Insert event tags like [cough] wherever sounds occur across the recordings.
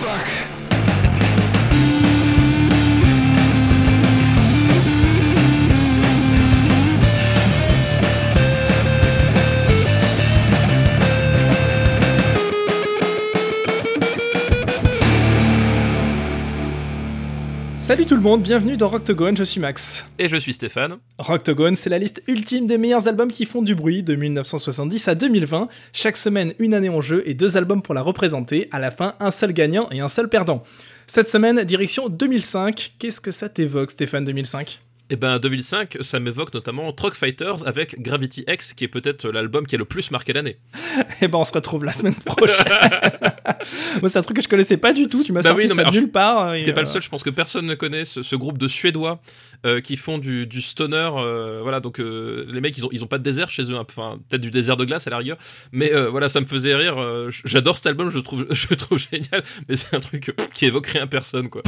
fuck. Salut tout le monde, bienvenue dans Rocktogone, je suis Max. Et je suis Stéphane. Rocktogone, c'est la liste ultime des meilleurs albums qui font du bruit de 1970 à 2020. Chaque semaine, une année en jeu et deux albums pour la représenter. À la fin, un seul gagnant et un seul perdant. Cette semaine, direction 2005. Qu'est-ce que ça t'évoque, Stéphane 2005 eh ben 2005, ça m'évoque notamment Truck Fighters avec Gravity X, qui est peut-être l'album qui a le plus marqué l'année. [laughs] eh ben on se retrouve la semaine prochaine. [laughs] Moi c'est un truc que je connaissais pas du tout, tu m'as bah sorti ça de nulle part. T'es pas le euh, seul, je pense que personne ne connaît ce, groupe de Suédois euh, qui font du, stoner. Euh, voilà, donc les mecs ils ont, ils ont pas de désert chez eux, hein. enfin peut-être du désert de glace à la rigueur, mais voilà ça me faisait rire. J'adore cet album, je le trouve, [laughs] je trouve génial, mais c'est un truc qui évoque rien personne quoi.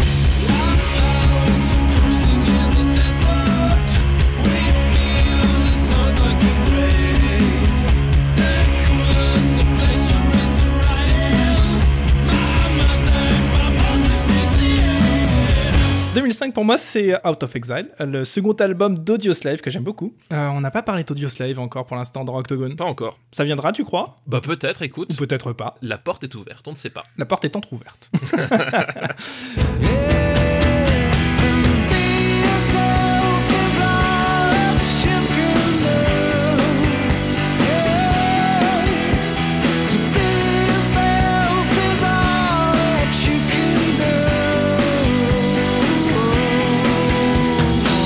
2005 pour moi c'est Out of Exile, le second album d'Audioslave que j'aime beaucoup. Euh, on n'a pas parlé d'Audioslave encore pour l'instant dans Octogone. Pas encore. Ça viendra tu crois? Bah peut-être écoute. Ou peut-être pas. La porte est ouverte, on ne sait pas. La porte est entrouverte. [laughs] [laughs]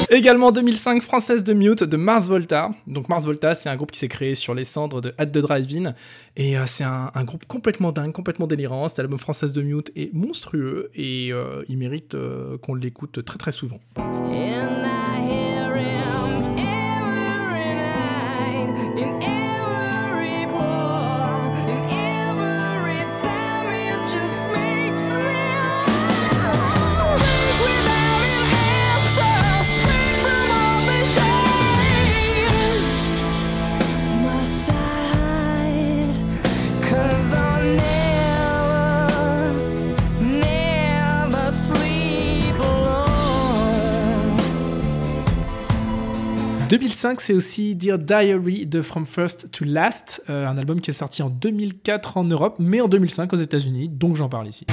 Également 2005, Française de Mute de Mars Volta. Donc Mars Volta, c'est un groupe qui s'est créé sur les cendres de At the Drive-In. Et euh, c'est un, groupe complètement dingue, complètement délirant. Cet album Française de Mute est monstrueux et euh, il mérite euh, qu'on l'écoute très très souvent. « 2005, c'est aussi Dear Diary de From First to Last, euh, un album qui est sorti en 2004 en Europe, mais en 2005 aux États-Unis, donc j'en parle ici.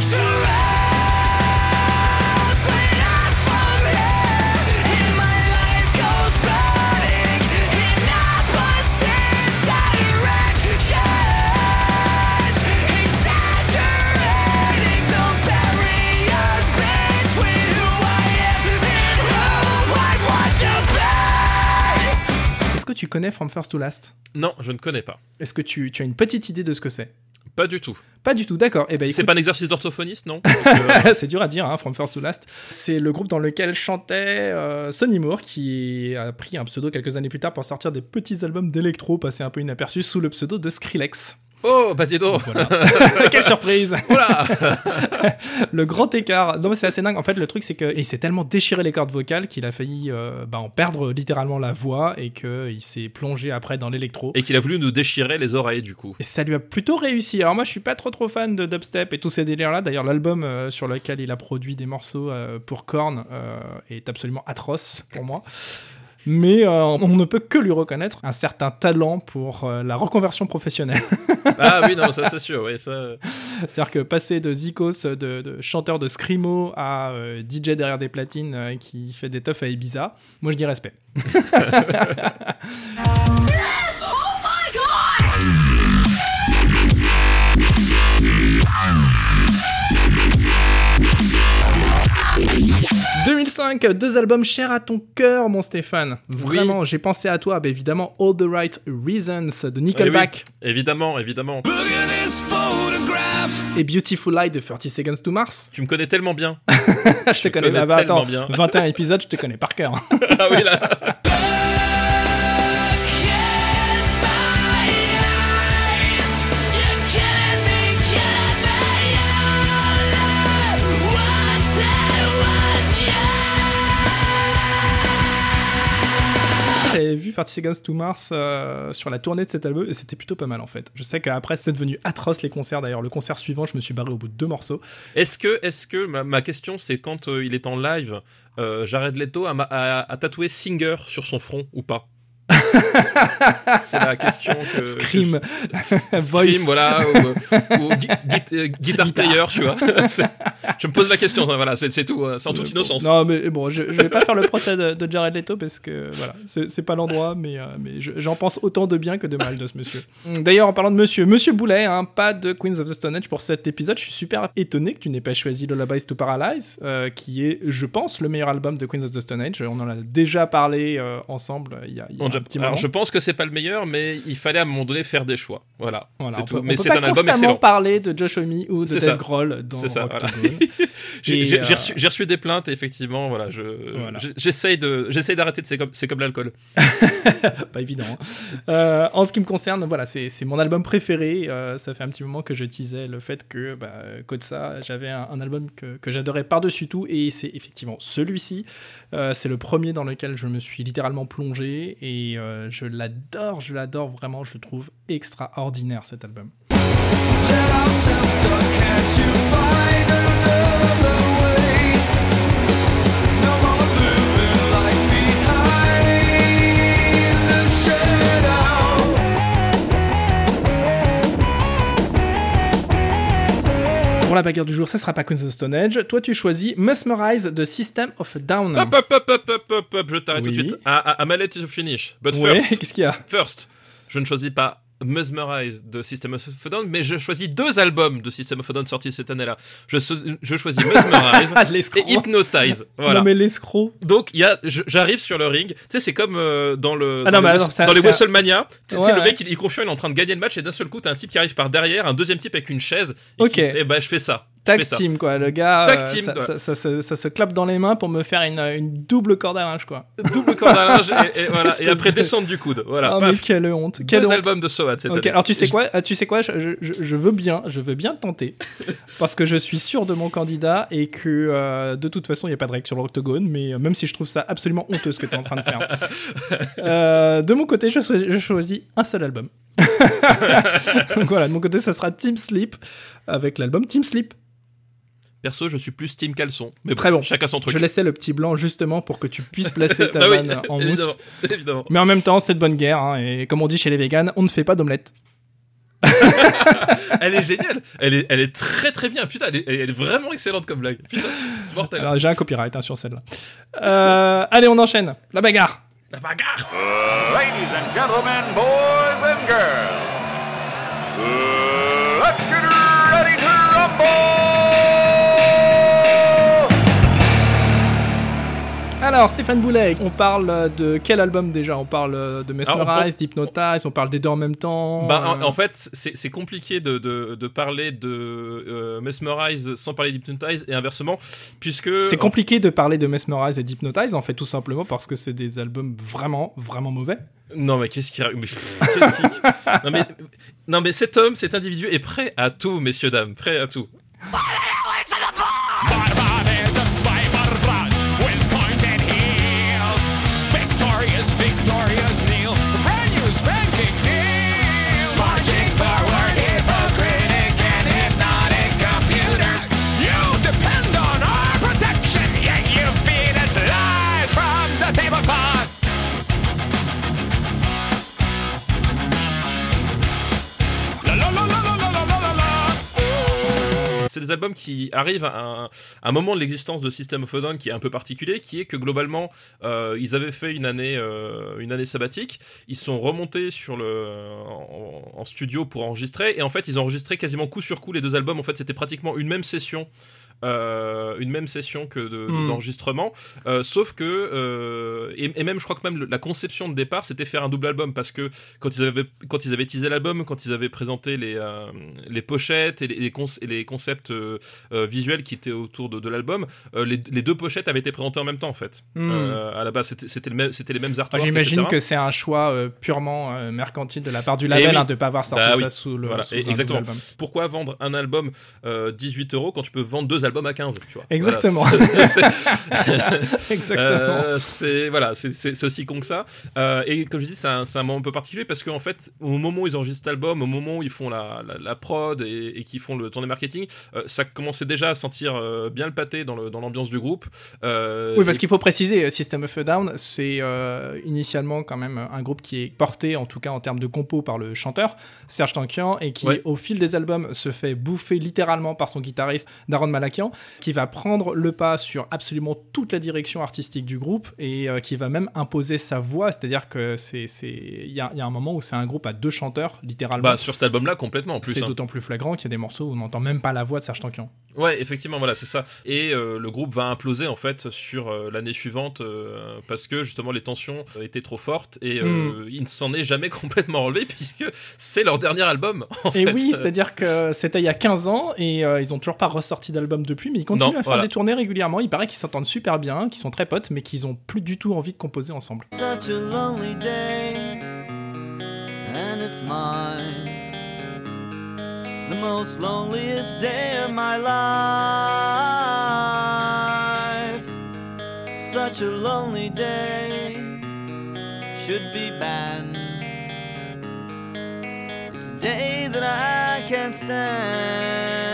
Connais From First to Last? Non, je ne connais pas. Est-ce que tu, as une petite idée de ce que c'est? Pas du tout. Pas du tout, d'accord. Eh ben, c'est pas un exercice d'orthophoniste, non? [laughs] C'est dur à dire, hein, From First to Last. C'est le groupe dans lequel chantait euh, Sonny Moore, qui a pris un pseudo quelques années plus tard pour sortir des petits albums d'électro, passés un peu inaperçus sous le pseudo de Skrillex. Oh, bah dis donc [laughs] Quelle surprise Voilà [laughs] Le grand écart. Non, mais c'est assez dingue. En fait, le truc, c'est qu'il s'est tellement déchiré les cordes vocales qu'il a failli euh, bah, en perdre littéralement la voix et qu'il s'est plongé après dans l'électro. Et qu'il a voulu nous déchirer les oreilles, du coup. Et ça lui a plutôt réussi. Alors, moi, je suis pas trop trop fan de dubstep et tous ces délires-là. D'ailleurs, l'album euh, sur lequel il a produit des morceaux euh, pour Korn est absolument atroce pour moi mais euh, on ne peut que lui reconnaître un certain talent pour euh, la reconversion professionnelle. [laughs] ah oui, non, ça c'est sûr, oui, ça... C'est-à-dire que passer de Zikos, de, chanteur de Screamo, à euh, DJ derrière des platines qui fait des teufs à Ibiza, moi je dis respect. [laughs] 2005, deux albums chers à ton cœur, mon Stéphane. Vraiment, j'ai pensé à toi. Bah, évidemment, All the Right Reasons de Nickelback. Eh évidemment, évidemment. Et Beautiful Lie de 30 Seconds to Mars. Tu me connais tellement bien. [laughs] je te connais, connais bah, attends, bien. 21 épisodes, je te connais par cœur. [laughs] ah oui, là. [laughs] 30 Seconds to Mars sur la tournée de cet album et c'était plutôt pas mal en fait. Je sais qu'après c'est devenu atroce les concerts. D'ailleurs, le concert suivant, je me suis barré au bout de deux morceaux. Est-ce que, est-ce que ma, question c'est quand euh, il est en live, euh, Jared Leto a, a- a tatoué Singer sur son front ou pas? [laughs] C'est la question que. Scream, que- [laughs] Voice. Scream, voilà, ou, euh, [laughs] guitar player, tu vois. Je me pose la question, hein, voilà, c'est tout, hein, c'est en toute innocence. Non, mais bon, je, je vais pas faire le procès de, de Jared Leto parce que voilà, c'est pas l'endroit, mais, euh, mais je- j'en pense autant de bien que de mal de ce monsieur. D'ailleurs, en parlant de monsieur, monsieur Boulet, hein, pas de Queens of the Stone Age pour cet épisode. Je suis super étonné que tu n'aies pas choisi Lullabies to Paralyze, euh, qui est, je pense, le meilleur album de Queens of the Stone Age. On en a déjà parlé euh, ensemble il y a, y je- petit alors, je pense que c'est pas le meilleur, mais il fallait à un moment donné faire des choix. Voilà, Voilà, c'est on tout. peut, mais c'est un album constamment excellent. parler de Josh Homme ou de Dave. Grohl dans C'est ça, voilà. [laughs] J'ai euh, reçu, j'ai reçu des plaintes, et effectivement, voilà, je, Voilà. je- j'essaye de, j'essaye d'arrêter c'est comme, c'est comme l'alcool. [laughs] pas évident. hein. Euh, en ce qui me concerne, voilà, c'est mon album préféré. Euh, ça fait un petit moment que je teasais le fait que, bah, ça, j'avais un, un album que, que j'adorais par-dessus tout, et c'est effectivement celui-ci. C'est le premier dans lequel je me suis littéralement plongé, et euh, je l'adore, je l'adore vraiment, je le trouve extraordinaire cet album. Pour la bagarre du jour, ça sera pas Queens of the Stone Age. Toi, tu choisis Mesmerize de System of a Down. Hop, hop, hop, hop, hop, hop, hop, je t'arrête tout de suite. À, à, à ma lettre to finish. But Ouais, first, [laughs] qu'est-ce qu'il y a? First, je ne choisis pas Mesmerize de System of a Down, mais je choisis deux albums de System of a Down sortis cette année-là. Je, so- je choisis Mesmerize [laughs] Ah, et Hypnotize. [laughs] Voilà. Non mais l'escroc. Donc il y a, je- j'arrive sur le ring. Tu sais, c'est comme euh, dans le Ah dans non, les, dans WrestleMania. Tu sais, Ouais, le ouais. mec il, il confiant, il est en train de gagner le match et d'un seul coup t'as un type qui arrive par derrière, un deuxième type avec une chaise. Et Ok. Qui, et ben je fais ça. Tag team quoi, le gars, Tag euh, team, ça, quoi. ça- ça se- ça se clappe dans les mains pour me faire une, une double corde à linge quoi. Double corde à linge et, et voilà. [laughs] Et après de- descendre du coude. Voilà. oh mais quelle honte, quelle Deux honte. albums de Soad cette Ok, année. alors tu sais quoi, euh, tu sais quoi, je, je- veux bien, je veux bien tenter, [laughs] parce que je suis sûr de mon candidat et que euh, de toute façon il n'y a pas de règle sur l'octogone, mais euh, même si je trouve ça absolument honteux ce que tu es en train de faire. [laughs] Euh, de mon côté, je, choisis- je choisis un seul album. Donc voilà, de mon côté, ça sera Team Sleep avec l'album Team Sleep. Perso, je suis plus Team Caleçon. Mais Très bon. Chacun son truc. Je laissais le petit blanc justement pour que tu puisses [laughs] placer ta Bah oui, vanne en évidemment, mousse. évidemment. Mais en même temps, c'est de bonne guerre, hein, et comme on dit chez les véganes, on ne fait pas d'omelette. [laughs] Elle est géniale. Elle est, elle est très très bien. Putain, elle est, elle est vraiment excellente comme blague. Putain, mortel. Alors j'ai un copyright hein, sur celle-là. Euh, allez, on enchaîne. La bagarre. La bagarre. Ladies and gentlemen, boys and girls, let's get ready to rumble! Alors, Stéphane Boulet, on parle de quel album déjà? On parle de Alors, on Mesmerize, d'Hypnotize, on parle des deux en même temps. Bah, en, euh, en fait, c'est compliqué de, de, de parler de euh, Mesmerize sans parler d'Hypnotize et inversement, puisque c'est compliqué de parler de Mesmerize et d'Hypnotize, en fait, tout simplement parce que c'est des albums vraiment, vraiment mauvais. Non mais qu'est-ce qui... mais [laughs] non, mais... non mais cet homme, cet individu est prêt à tout, messieurs, dames, prêt à tout. C'est des albums qui arrivent à un, moment de l'existence de System of a Down qui est un peu particulier, qui est que globalement, euh, ils avaient fait une année, euh, une année sabbatique, ils sont remontés sur le, en, en studio pour enregistrer, et en fait, ils ont enregistré quasiment coup sur coup les deux albums. En fait, c'était pratiquement une même session. Euh, une même session que de- Hmm. d'enregistrement, euh, sauf que euh, et, et même je crois que même le- la conception de départ c'était faire un double album parce que quand ils avaient quand ils avaient teasé l'album, quand ils avaient présenté les les pochettes et les, les conce- et les concepts visuels qui étaient autour de, de l'album, les, les deux pochettes avaient été présentées en même temps en fait. Hmm. À la base c'était c'était le les mêmes Enfin, artworks. J'imagine que c'est un choix purement mercantile de la part du label Eh oui. hein, de ne pas avoir sorti Bah ça oui. sous le Voilà, sous et- un exactement. album. Pourquoi vendre un album euh, 18 euros quand tu peux vendre deux albums album à 15, tu vois. Exactement. Voilà, [laughs] c'est- [laughs] Exactement. Euh, c'est voilà, c'est- c'est c'est aussi con que ça. Euh, et comme je dis, c'est un, moment un peu particulier parce qu'en fait, au moment où ils enregistrent cet album, au moment où ils font la, la, la prod et, et qu'ils font le tournée marketing, euh, ça commençait déjà à sentir bien le pâté dans le- dans l'ambiance du groupe. Oui, parce qu'il faut préciser, System of a Down, c'est initialement quand même un groupe qui est porté, en tout cas en termes de compo, par le chanteur Serge Tankian et qui, Ouais. au fil des albums, se fait bouffer littéralement par son guitariste Daron Malakian, qui va prendre le pas sur absolument toute la direction artistique du groupe et euh, qui va même imposer sa voix, c'est-à-dire que c'est, c'est, il y a, il y a un moment où c'est un groupe à deux chanteurs, littéralement. bah, sur cet album-là, complètement en plus. c'est hein. d'autant plus flagrant qu'il y a des morceaux où on n'entend même pas la voix de Serge Tankian. Ouais, effectivement, voilà, c'est ça. Et euh, le groupe va imploser en fait sur euh, l'année suivante euh, parce que justement les tensions étaient trop fortes et Mm. il ne s'en est jamais [laughs] complètement relevé puisque c'est leur dernier album. En Et fait. oui, c'est-à-dire que c'était il y a 15 ans et ils ont toujours pas ressorti d'album depuis, mais ils continuent Non, à faire voilà. des tournées régulièrement. Il paraît qu'ils s'entendent super bien, qu'ils sont très potes, mais qu'ils ont plus du tout envie de composer ensemble. such a lonely day, and it's mine. The most loneliest day of my life. Such a lonely day should be banned. It's a day that I can't stand.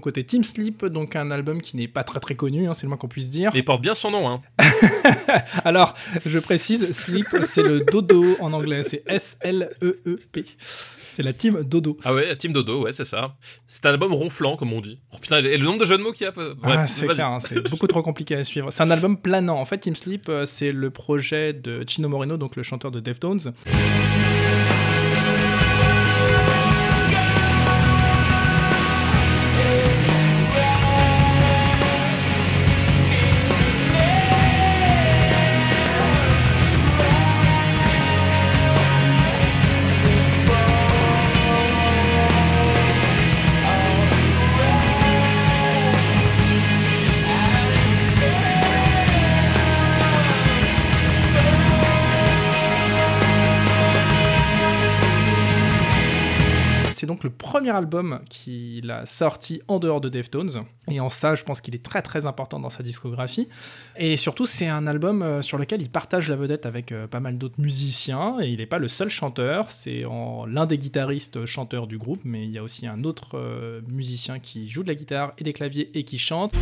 Côté, Team Sleep, donc un album qui n'est pas très très connu, hein, c'est le moins qu'on puisse dire. Il porte bien son nom, hein. [laughs] Alors, je précise, Sleep, c'est le dodo en anglais, c'est S-L-E-E-P. C'est la team Dodo. Ah ouais, Team Dodo, ouais, c'est ça. C'est un album ronflant, comme on dit. Oh putain, et le nombre de jeux de mots qu'il y a. Bref, ah, c'est clair, hein, c'est beaucoup trop compliqué à suivre. C'est un album planant. En fait, Team Sleep, euh, c'est le projet de Chino Moreno, donc le chanteur de Deftones. Donc le premier album qu'il a sorti en dehors de Deftones. Et en ça, je pense qu'il est très très important dans sa discographie. Et surtout, c'est un album euh, sur lequel il partage la vedette avec euh, pas mal d'autres musiciens. Et il n'est pas le seul chanteur. C'est l'un des guitaristes chanteurs du groupe. Mais il y a aussi un autre euh, musicien qui joue de la guitare et des claviers et qui chante.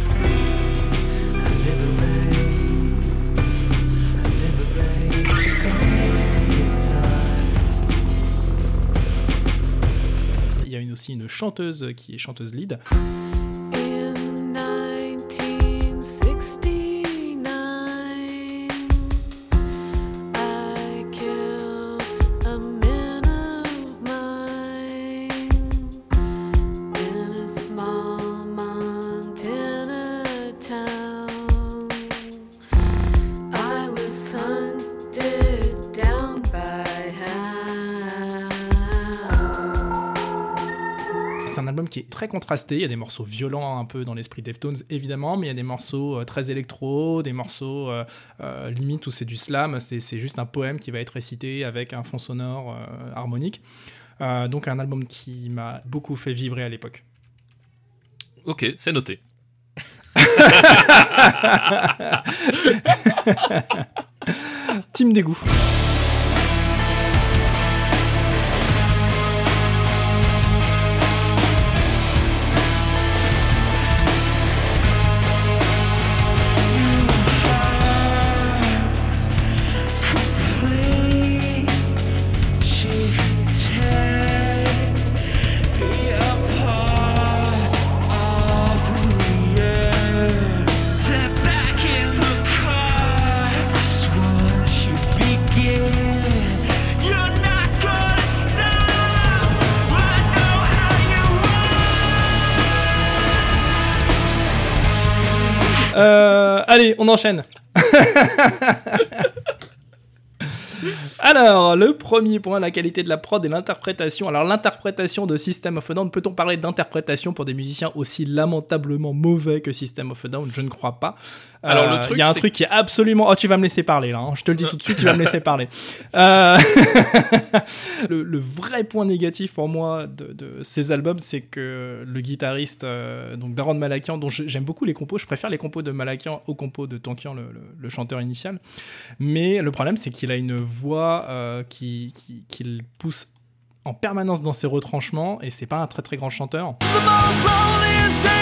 Une chanteuse qui est chanteuse lead. Qui est très contrasté. Il y a des morceaux violents un peu dans l'esprit Deftones, évidemment, mais il y a des morceaux euh, très électro, des morceaux euh, euh, limite où c'est du slam. C'est juste un poème qui va être récité avec un fond sonore harmonique. Donc un album qui m'a beaucoup fait vibrer à l'époque. Ok, c'est noté. [laughs] Team Dégoût. Allez, on enchaîne. Alors, le premier point, la qualité de la prod et l'interprétation. Alors, l'interprétation de System of a Down, peut-on parler d'interprétation pour des musiciens aussi lamentablement mauvais que System of a Down? Je ne crois pas. Alors, le Euh, truc, il y a un truc qui est absolument. Oh, tu vas me laisser parler là. hein. Je te le dis tout de suite, tu vas me laisser parler. [laughs] Euh, [laughs] le, le vrai point négatif pour moi de, de ces albums, c'est que le guitariste, euh, donc Daron Malakian, dont j'aime beaucoup les compos, je préfère les compos de Malakian aux compos de Tankian, le, le- le chanteur initial. Mais le problème, c'est qu'il a une voix euh, qui, qui, qui le pousse en permanence dans ses retranchements et c'est pas un très très grand chanteur. The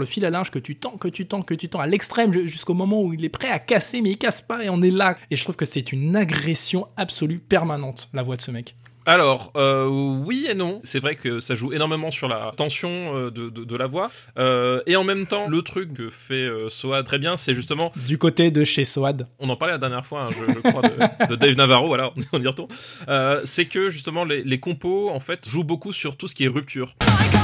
le fil à linge que tu tends, que tu tends, que tu tends à l'extrême ju- jusqu'au moment où il est prêt à casser mais il casse pas et on est là. Et je trouve que c'est une agression absolue permanente la voix de ce mec. Alors, euh, oui et non. C'est vrai que ça joue énormément sur la tension euh, de, de, de la voix. Euh, et en même temps, le truc que fait euh, Soa très bien, c'est justement, Du côté de chez Soad. on en parlait la dernière fois, hein, je, je crois, de, de Dave Navarro, voilà, on y retourne. Euh, c'est que justement, les, les compos, en fait, jouent beaucoup sur tout ce qui est rupture. My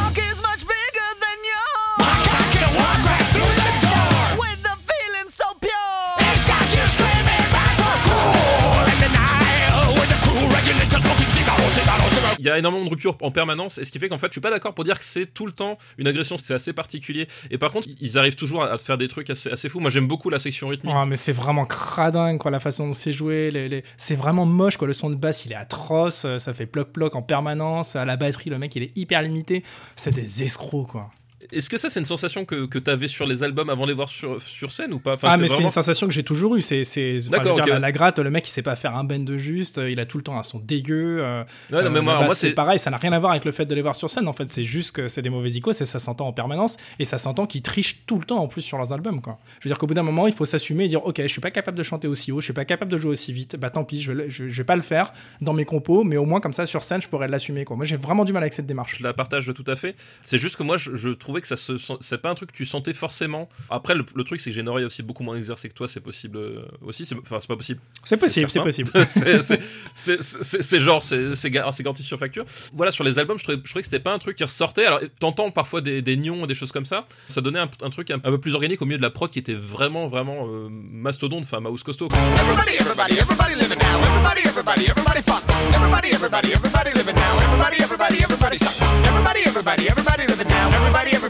y a énormément de ruptures en permanence, et ce qui fait qu'en fait, je suis pas d'accord pour dire que c'est tout le temps une agression, c'est assez particulier. Et par contre, ils arrivent toujours à faire des trucs assez, assez fous. Moi, j'aime beaucoup la section rythmique. Ah, mais c'est vraiment cradin quoi la façon dont c'est joué. Les, C'est vraiment moche quoi. Le son de basse il est atroce. euh, Ça fait ploc ploc en permanence. À la batterie le mec il est hyper limité. C'est des escrocs quoi. Est-ce que ça, c'est une sensation que, que t'avais sur les albums avant de les voir sur, sur scène ou pas Enfin, ah mais c'est une sensation que j'ai toujours eu. C'est c'est. D'accord, je veux dire, ok. la, la gratte le mec il sait pas faire un bend de juste. euh, Il a tout le temps un son dégueu. euh, Ouais, non, mais Euh, moi, c'est. pareil, ça n'a rien à voir avec le fait de les voir sur scène. En fait, c'est juste que c'est des mauvais icônes, et ça s'entend en permanence, et ça s'entend qu'ils trichent tout le temps en plus sur leurs albums. Quoi. Je veux dire qu'au bout d'un moment, il faut s'assumer et dire Ok, je suis pas capable de chanter aussi haut, je suis pas capable de jouer aussi vite, bah tant pis, je vais, le- je, je vais pas le faire dans mes compos, mais au moins comme ça sur scène, je pourrais l'assumer. Quoi. Moi, j'ai vraiment du mal avec cette démarche. Je la partage tout à fait. C'est juste que moi, je, je que ça se, sent- c'est pas un truc que tu sentais forcément. Après, le, le truc, c'est que j'ai une oreille aussi beaucoup moins exercée que toi. C'est possible euh, aussi. C'est- Enfin, c'est pas possible. C'est possible, c'est possible. [laughs] c'est- genre, c'est c'est gar- c'est garanti sur facture. Voilà, sur les albums, je trouvais, je trouvais que c'était pas un truc qui ressortait. Alors, t'entends parfois des, des nions et des choses comme ça. Ça donnait un, un truc un, un peu plus organique au milieu de la prod qui était vraiment, vraiment euh, mastodonte, enfin, mouse costaud. quoi. Everybody, everybody, everybody living now. Everybody, everybody, everybody fucks. Everybody, everybody, everybody living now. Everybody, everybody, everybody sucks. Everybody, everybody, everybody living now. Everybody, everybody,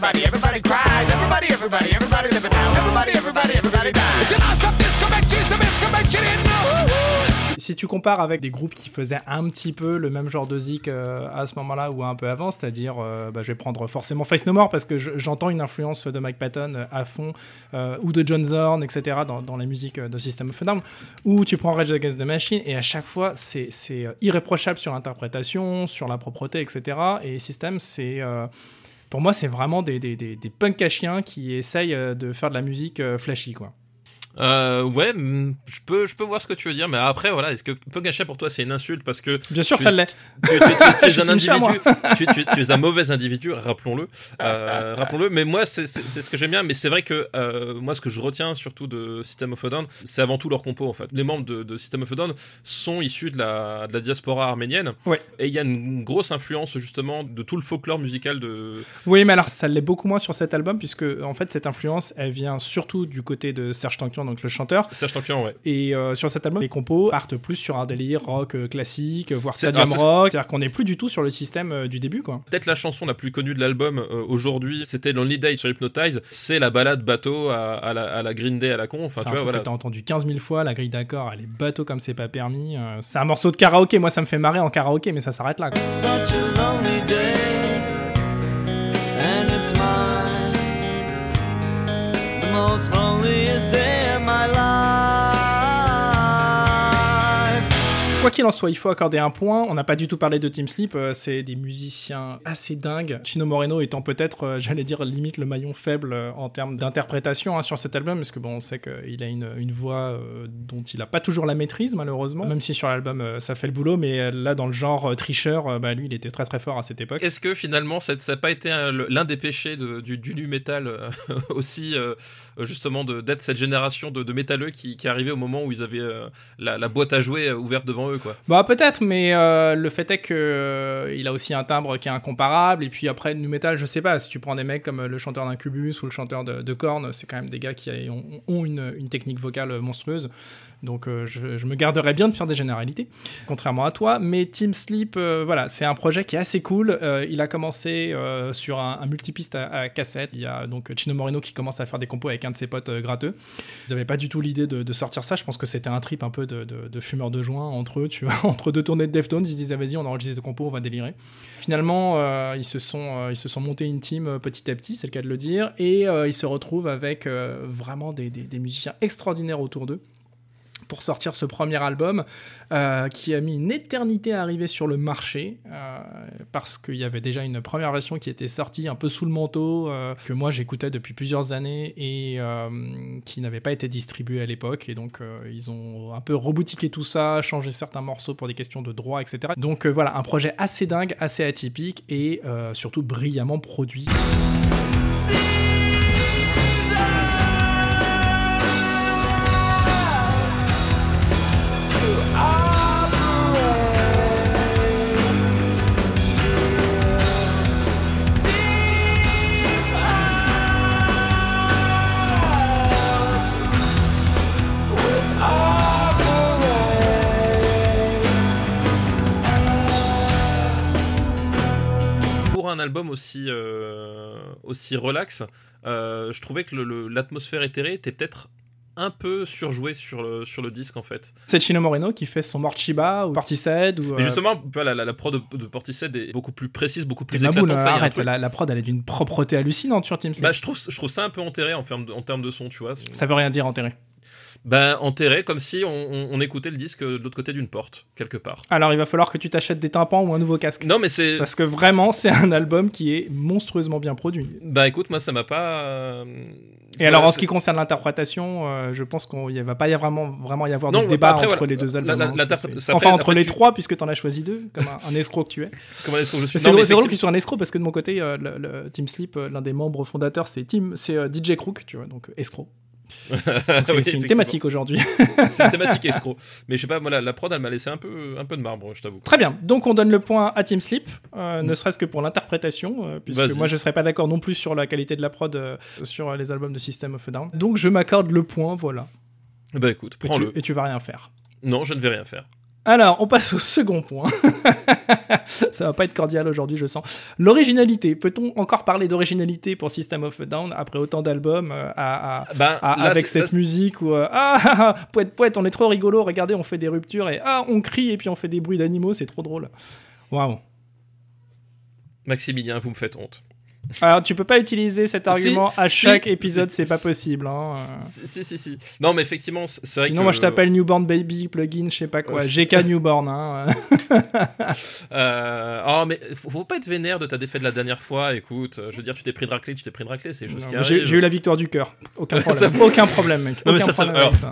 si tu compares avec des groupes qui faisaient un petit peu le même genre de zik euh, à ce moment-là ou un peu avant, c'est-à-dire, euh, bah, je vais prendre forcément Face No More parce que je- j'entends une influence de Mike Patton euh, à fond, ou de John Zorn, etc., dans, la musique de System of a Down, ou tu prends Rage Against the Machine, et à chaque fois, c'est irréprochable sur l'interprétation, sur la propreté, etc., et System, c'est... pour moi, c'est vraiment des, des, punks à chiens qui essayent euh, de faire de la musique euh, flashy, quoi. Euh, ouais, mm, je peux, je peux voir ce que tu veux dire, mais après, voilà, est-ce que à chat pour toi c'est une insulte parce que Bien sûr, ça l'est. tu, es [laughs] un individu, tu, es mauvais individu, rappelons-le, euh, rappelons-le. Mais moi, c'est ce que j'aime bien. Mais c'est vrai que euh, moi, ce que je retiens surtout de System of a Down, c'est avant tout leur compo en fait. Les membres de, de System of a Down sont issus de la, de la diaspora arménienne, Ouais. et il y a une grosse influence justement de tout le folklore musical de. Oui, mais alors ça l'est beaucoup moins sur cet album, puisque en fait cette influence, elle vient surtout du côté de Serge Tankian, donc le chanteur. Serge Tankian, ouais. Et euh, sur cet album, les compos partent plus sur un délire rock euh, classique, voire C'est- stadium ah, rock. C'est-à-dire qu'on n'est plus du tout sur le système euh, du début, quoi. Peut-être la chanson la plus connue de l'album euh, aujourd'hui, c'était Lonely Day sur Hypnotize. C'est la balade bateau à, à la, à la Green Day à la con. Enfin, tu un vois, truc voilà. que t'as entendu 15 000 fois, la grille d'accord, elle est bateau comme c'est pas permis. euh, c'est un morceau de karaoké, moi ça me fait marrer en karaoké, mais ça s'arrête là. quoi. Such a lonely day, and it's mine. The most loneliest day Quoi qu'il en soit, il faut accorder un point. On n'a pas du tout parlé de Team Sleep. euh, c'est des musiciens assez dingues. Chino Moreno étant peut-être, euh, j'allais dire, limite le maillon faible euh, en termes d'interprétation hein, sur cet album, parce que bon, on sait qu'il a une, voix dont il n'a pas toujours la maîtrise, malheureusement. Même si sur l'album, ça fait le boulot, mais là, dans le genre tricheur, bah, lui, il était très très fort à cette époque. Est-ce que finalement ça n'a pas été l'un des péchés du, nu metal [laughs] aussi justement d'être cette génération de, de métalleux qui, arrivait au moment où ils avaient la, boîte à jouer ouverte devant eux Bah peut-être, mais euh, le fait est que euh, il a aussi un timbre qui est incomparable. Et puis après, nu metal, je sais pas. Si tu prends des mecs comme euh, le chanteur d'Incubus ou le chanteur de, de Korn, c'est quand même des gars qui ont, une, technique vocale monstrueuse. Donc je, me garderais bien de faire des généralités, contrairement à toi. Mais Team Sleep, voilà, c'est un projet qui est assez cool. Il a commencé sur un, multipiste à, cassette. Il y a donc Chino Moreno qui commence à faire des compos avec un de ses potes gratteux. Ils n'avaient pas du tout l'idée de, sortir ça. Je pense que c'était un trip un peu de, de, fumeurs de joint entre eux, [laughs] entre deux tournées de Deftones. Ils se disaient, vas-y, on enregistre des compos, on va délirer. Finalement, euh, ils, se sont, euh, ils se sont montés une team euh, petit à petit, c'est le cas de le dire, et ils se retrouvent avec vraiment des- des musiciens extraordinaires autour d'eux pour sortir ce premier album euh, qui a mis une éternité à arriver sur le marché euh, parce qu'il y avait déjà une première version qui était sortie un peu sous le manteau euh, que moi j'écoutais depuis plusieurs années et qui n'avait pas été distribuée à l'époque et donc ils ont un peu reboutiqué tout ça, changé certains morceaux pour des questions de droit etc. Donc voilà un projet assez dingue, assez atypique et surtout brillamment produit. Un album aussi, euh, aussi relax, euh, je trouvais que l'atmosphère éthérée était peut-être un peu surjouée sur le, sur le disque en fait. C'est Chino Moreno qui fait son Morchiba ou Portishead ou euh, justement, la, la prod de, de Portishead est beaucoup plus précise, beaucoup plus éclatante. Là, arrête, truc- la, la prod elle est d'une propreté hallucinante sur Team. Bah, je, trouve, je trouve ça un peu enterré en termes de, en termes de son, tu vois. Ça veut rien dire enterré. Ben, enterré, comme si on, on- on écoutait le disque de l'autre côté d'une porte, quelque part. Alors il va falloir que tu t'achètes des tympans ou un nouveau casque. Non, mais c'est. Parce que vraiment c'est un album qui est monstrueusement bien produit. Bah écoute, moi ça m'a pas. euh, Et alors en ce qui concerne l'interprétation, euh, je pense qu'il ne va pas y avoir vraiment, vraiment y avoir Non, de débat après, entre voilà. les deux albums. la- hein, ça enfin entre les tu- trois puisque t'en as choisi deux, comme un, un escroc que tu es. [laughs] Comment est-ce que je suis C'est drôle, que tu sois un escroc parce que de mon côté, euh, le, le Team Sleep, euh, l'un des membres fondateurs, c'est Tim, c'est euh, DJ Crook, tu vois, donc escroc. C'est [laughs] Oui, une thématique aujourd'hui. [laughs] C'est une thématique [laughs] escroc. Mais je sais pas, moi la, prod elle m'a laissé un peu, un peu de marbre, je t'avoue. Très bien. Donc on donne le point à Team Sleep, euh, ne serait-ce que pour l'interprétation, euh, puisque moi je serais pas d'accord non plus sur la qualité de la prod euh, sur les albums de System of a Down. Donc je m'accorde le point, voilà. Bah écoute, Et prends-le. et tu vas rien faire. Non, je ne vais rien faire. Alors, on passe au second point. [laughs] Ça va pas être cordial aujourd'hui, je sens. L'originalité. Peut-on encore parler d'originalité pour System of a Down après autant d'albums euh, à- à- Ben, à- là, avec cette là, musique où euh, ah, ah, ah, poète poète on est trop rigolo regardez on fait des ruptures et ah on crie et puis on fait des bruits d'animaux c'est trop drôle waouh Maximilien, vous me faites honte. Alors tu peux pas utiliser cet argument à si, chaque épisode c'est pas possible hein. Si, si, si. Non, mais effectivement, c'est vrai sinon que. moi je t'appelle Newborn Baby plugin je sais pas quoi Euh, GK Newborn hein. [laughs] Euh, oh, mais faut, faut pas être vénère de ta défaite de la dernière fois. Écoute, euh, je veux dire, tu t'es pris de raclée, tu t'es pris de raclée, c'est juste Non, qui j'ai eu la victoire du cœur aucun [laughs] problème me- aucun problème mec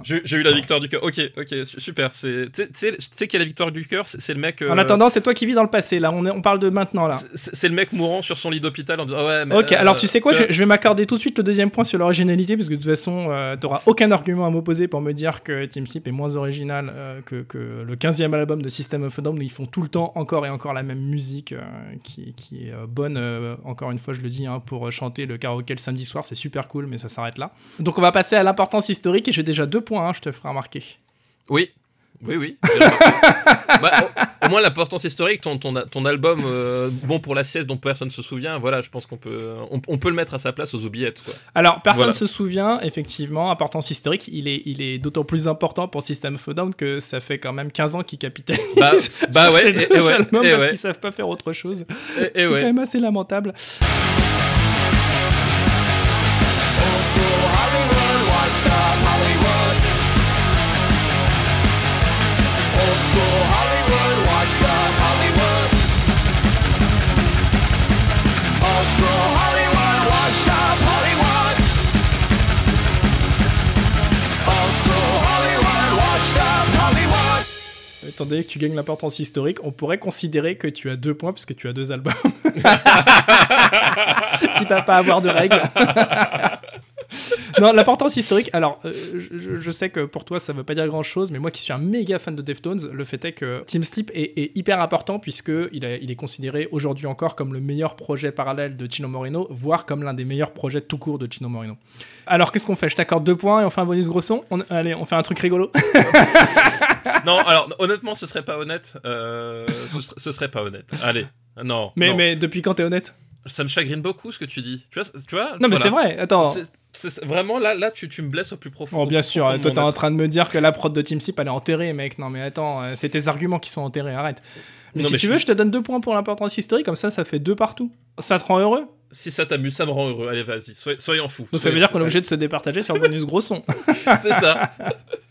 j'ai eu la victoire du cœur. Ok, ok, su- super. C'est, tu sais- qu'il y a la victoire du cœur, c'est le mec. euh, En attendant, c'est toi qui vis dans le passé. Là, on, est- on parle de maintenant. Là. c'est le mec mourant sur son lit d'hôpital en disant ouais. Mais, Ok, euh, alors tu sais quoi, je, vais m'accorder tout de suite le deuxième point sur l'originalité, parce que de toute façon, euh, t'auras aucun argument à m'opposer pour me dire que Team Sleep est moins original euh, que, que le 15e album de System of a Down, où ils font tout le temps encore et encore la même musique euh, qui, qui est bonne, encore une fois, je le dis, hein, pour chanter le karaoké le samedi soir, c'est super cool, mais ça s'arrête là. Donc on va passer à l'importance historique, et j'ai déjà deux points, hein, je te ferai remarquer. Oui. Oui, oui. [laughs] Bah, au, au moins l'importance historique, ton, ton, ton album euh, bon pour la sieste dont personne se souvient, voilà, je pense qu'on peut, on, on peut le mettre à sa place aux oubliettes. Quoi. Alors, personne Voilà. se souvient, effectivement, importance historique, il est, il est d'autant plus important pour System of a Down que ça fait quand même 15 ans qu'ils capitalisent Bah, [laughs] bah sur ouais, ces deux et albums et parce ouais. qu'ils savent pas faire autre chose. C'est ouais. quand même assez lamentable. Étant donné que tu gagnes l'importance historique, on pourrait considérer que tu as deux points puisque tu as deux albums. [laughs] [laughs] Quitte à pas avoir de règles. non, l'importance historique. Alors, euh, je, je sais que pour toi, ça veut pas dire grand chose, mais moi qui suis un méga fan de Deftones, le fait est que Team Sleep est, est hyper important puisque il, est- il est considéré aujourd'hui encore comme le meilleur projet parallèle de Chino Moreno, voire comme l'un des meilleurs projets tout court de Chino Moreno. Alors, qu'est-ce qu'on fait? Je t'accorde deux points et on fait un bonus gros son On- Allez, on fait un truc rigolo. [laughs] Non, alors honnêtement, ce serait pas honnête. Euh, ce, serait, ce serait pas honnête. Allez, non. Mais, non. mais depuis quand t'es honnête? Ça me chagrine beaucoup ce que tu dis. Tu vois, tu vois Non, mais voilà. c'est vrai. Attends. C'est- c'est- vraiment là, là, tu, tu me blesses au plus profond. Bon, au bien sûr, toi t'es en train de me dire que la prod de Team Sleep elle est enterrée, mec. Non, mais attends, euh, c'est tes arguments qui sont enterrés, arrête. Mais Non, si mais tu je- veux, je te donne deux points pour l'importance historique, comme ça, ça fait deux partout. Ça te rend heureux? Si ça t'amuse, ça me rend heureux. Allez, vas-y, soy- soyons fous. Donc ça veut dire qu'on est obligé de se départager sur le bonus gros son. [laughs] C'est ça. [laughs]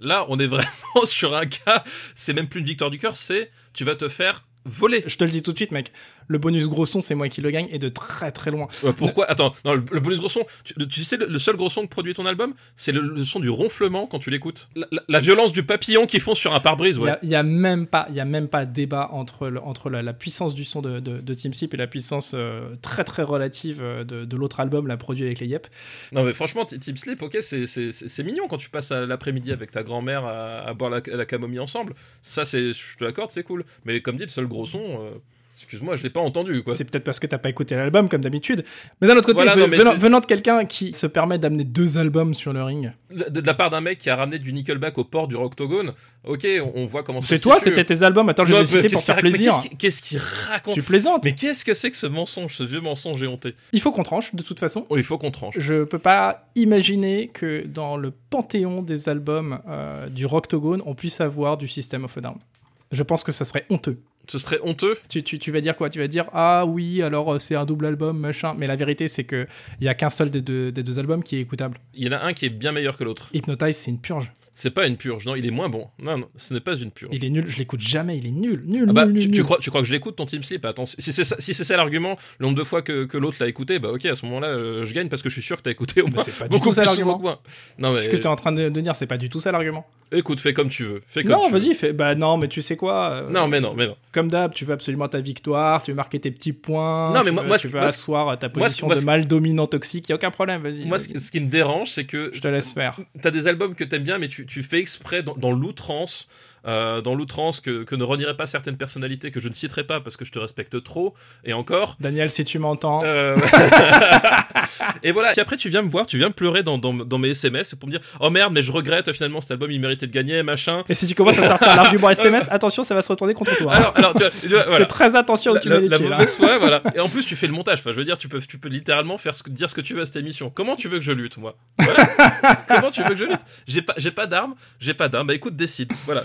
Là, on est vraiment [laughs] sur un cas. C'est même plus une victoire du cœur, c'est tu vas te faire voler. Je te le dis tout de suite, mec. Le bonus gros son, c'est moi qui le gagne et de très très loin. Ouais, pourquoi? Attends, non, le, le bonus gros son. Tu, tu sais, le, le seul gros son que produit ton album, c'est le, le son du ronflement quand tu l'écoutes. La, la- la violence du papillon qui fond sur un pare-brise, ouais. a- il y, a même pas, il y a même pas débat entre, entre la, la puissance du son de, de, de Team Sleep et la puissance euh, très très relative euh, de, de l'autre album, la produit avec les Yep. Non, mais franchement, Team Sleep, ok, c'est- mignon quand tu passes l'après-midi avec ta grand-mère à, à boire la, la camomille ensemble. Ça, c'est, je te l'accorde, c'est cool. Mais comme dit, le seul gros son, euh, excuse-moi, je l'ai pas entendu, quoi. C'est peut-être parce que t'as pas écouté l'album comme d'habitude. Mais d'un autre côté, Voilà, non, venant, c'est- venant de quelqu'un qui se permet d'amener deux albums sur le ring, De, de la part d'un mec qui a ramené du Nickelback au port du Octogone, ok, on, on voit comment ça c'est se toi, c'était tes albums. Attends, je les ai cités pour faire plaisir. qu'est-ce qu'il- Qu'est-ce qu'il raconte Tu plaisantes. Mais qu'est-ce que c'est que ce mensonge, ce vieux mensonge éhonté? Il faut qu'on tranche, de toute façon. Oh, il faut qu'on tranche. Je peux pas imaginer que dans le panthéon des albums euh, du Rocktogone, on puisse avoir du System of a Down. Je pense que ça serait honteux. Ce serait honteux. Tu, tu, tu vas dire quoi? Tu vas dire ah oui alors euh, c'est un double album machin. Mais la vérité c'est que il y a qu'un seul des deux, des deux albums qui est écoutable. Il y en a un qui est bien meilleur que l'autre. Hypnotize c'est une purge. C'est pas une purge, non, il est moins bon. Non, non, ce n'est pas une purge. Il est nul. Je l'écoute jamais. Il est nul, nul, Ah bah, nul, nul, tu, tu nul. crois, tu crois que je l'écoute ton Team Sleep Attends, si c'est ça, si c'est ça l'argument, le nombre de fois que, que l'autre l'a écouté, bah ok, à ce moment-là, euh, je gagne parce que je suis sûr que t'as écouté au Bah, moins c'est pas [laughs] du tout ça l'argument. Non mais Ce que tu es en train de, de dire, c'est pas du tout ça l'argument. écoute, fais comme tu veux. Fais comme Non, tu vas-y, fais. Bah non, mais tu sais quoi euh, Non mais non, mais non. Comme d'hab, tu veux absolument ta victoire, tu veux marquer tes petits points. Non, mais tu moi- veux, moi, tu veux moi, asseoir ta position moi, de mal dominant toxique. Y a aucun problème, vas-y. Moi, ce qui me dérange, c'est que Je te laisse faire. t'as des albums que t'aimes bien, mais tu, tu fais exprès dans, l'outrance, euh, dans l'outrance que, que ne renieraient pas certaines personnalités que je ne citerai pas parce que je te respecte trop. Et encore. Daniel, si tu m'entends. euh, [laughs] et voilà. Puis après, tu viens me voir, tu viens me pleurer dans, dans, dans mes SMS pour me dire Oh merde, mais je regrette finalement cet album, il méritait de gagner, machin. Et si tu commences à sortir l'argument SMS, [laughs] attention, ça va se retourner contre toi. Alors, alors tu vois, tu vois, voilà. Fais très attention où La, tu la- la là. mauvaise foi, voilà. Et en plus, tu fais le montage. Enfin, je veux dire, tu peux, tu peux littéralement faire ce dire ce que tu veux à cette émission. Comment tu veux que je lutte, moi? Voilà. [laughs] Comment tu veux que je lutte? J'ai pas, pas d'armes, j'ai pas d'armes. Bah écoute, décide. Voilà,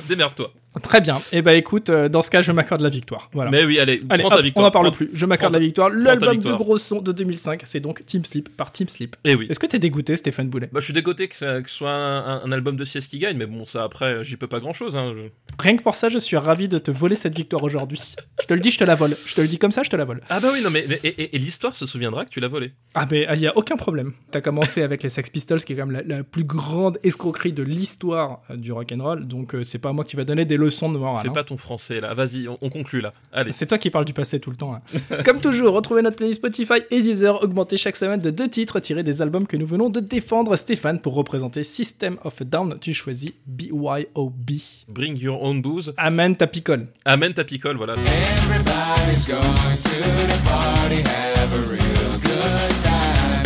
Très bien. Et bah écoute, euh, dans ce cas, je m'accorde la victoire. Voilà. Mais oui, allez, Allez, prends hop, ta victoire. on n'en parle Prends- plus. Je m'accorde la victoire. L'album de gros son de 2005, c'est donc Team Sleep par Team Sleep. Eh oui. Est-ce que t'es dégoûté, Stéphane Boulet? Bah, je suis dégoûté que, ça- que ce soit un, un- un album de sieste qui gagne, mais bon, ça après, j'y peux pas grand chose. Hein. je- Rien que pour ça, je suis ravi de te voler cette victoire aujourd'hui. Je te le dis, je te la vole. Je te le dis comme ça, je te la vole. Ah bah oui, non, mais, mais- et, et- et l'histoire se souviendra que tu l'as volé. Ah mais il y a aucun problème. T'as commencé avec les Sex Pistols, qui est quand même la, la plus grande escroquerie de l'histoire euh, du rock and roll. Donc euh, c'est pas moi qui va donner des leçons de morale. Fais hein. pas ton français là. Vas-y, on, on conclut là. Allez. C'est toi qui parles du passé tout le temps. hein. [laughs] Comme toujours, retrouvez notre playlist Spotify et Deezer augmentée chaque semaine de deux titres tirés des albums que nous venons de défendre. Stéphane, pour représenter System of a Down, tu choisis BYOB. Bring your Amen ta picole. Amène ta picole, voilà. Everybody's going to the party, have a real good time.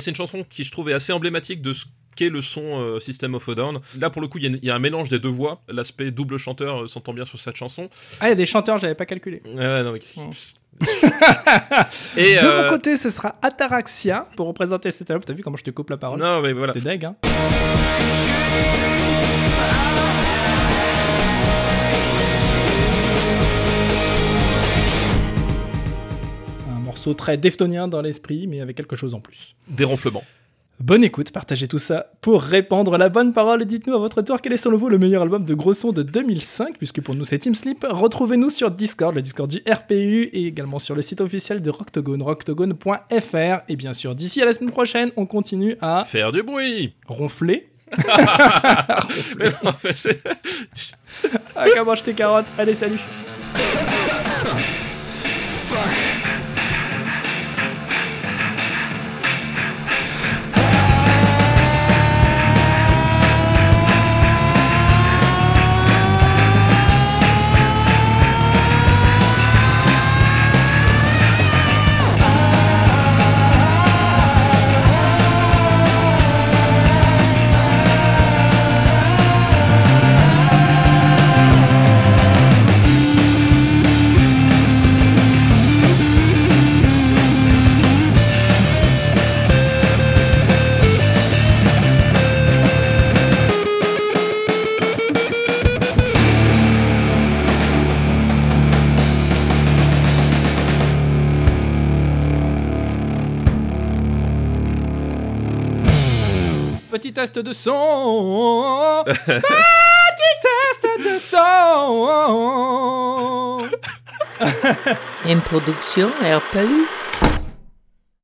C'est une chanson qui je trouve est assez emblématique de ce qu'est le son euh, System of a Down. Là pour le coup il y, a y un mélange des deux voix. L'aspect double chanteur euh, s'entend bien sur cette chanson. Ah, il y a des chanteurs, j'avais pas calculé. Non, mais Mm. Et [laughs] De euh, mon côté, ce sera Ataraxia pour représenter cet album. T'as vu comment je te coupe la parole non mais voilà. T'es deg, hein morceau très deftonien dans l'esprit, mais avec quelque chose en plus. Des ronflements. Bonne écoute, partagez tout ça pour répandre la bonne parole et dites-nous à votre tour quel est selon vous le meilleur album de gros son de 2005, puisque pour nous c'est Team Sleep. Retrouvez-nous sur Discord, le Discord du RPU et également sur le site officiel de Rocktogone, rocktogone.fr. Et bien sûr, d'ici à la semaine prochaine, on continue à Faire du bruit. ronfler. [laughs] Mais non, mais c'est- Ah, qu'à mange tes carottes. Allez, salut. Fuck. Test de son. petit test de son. [laughs] Une production RPU.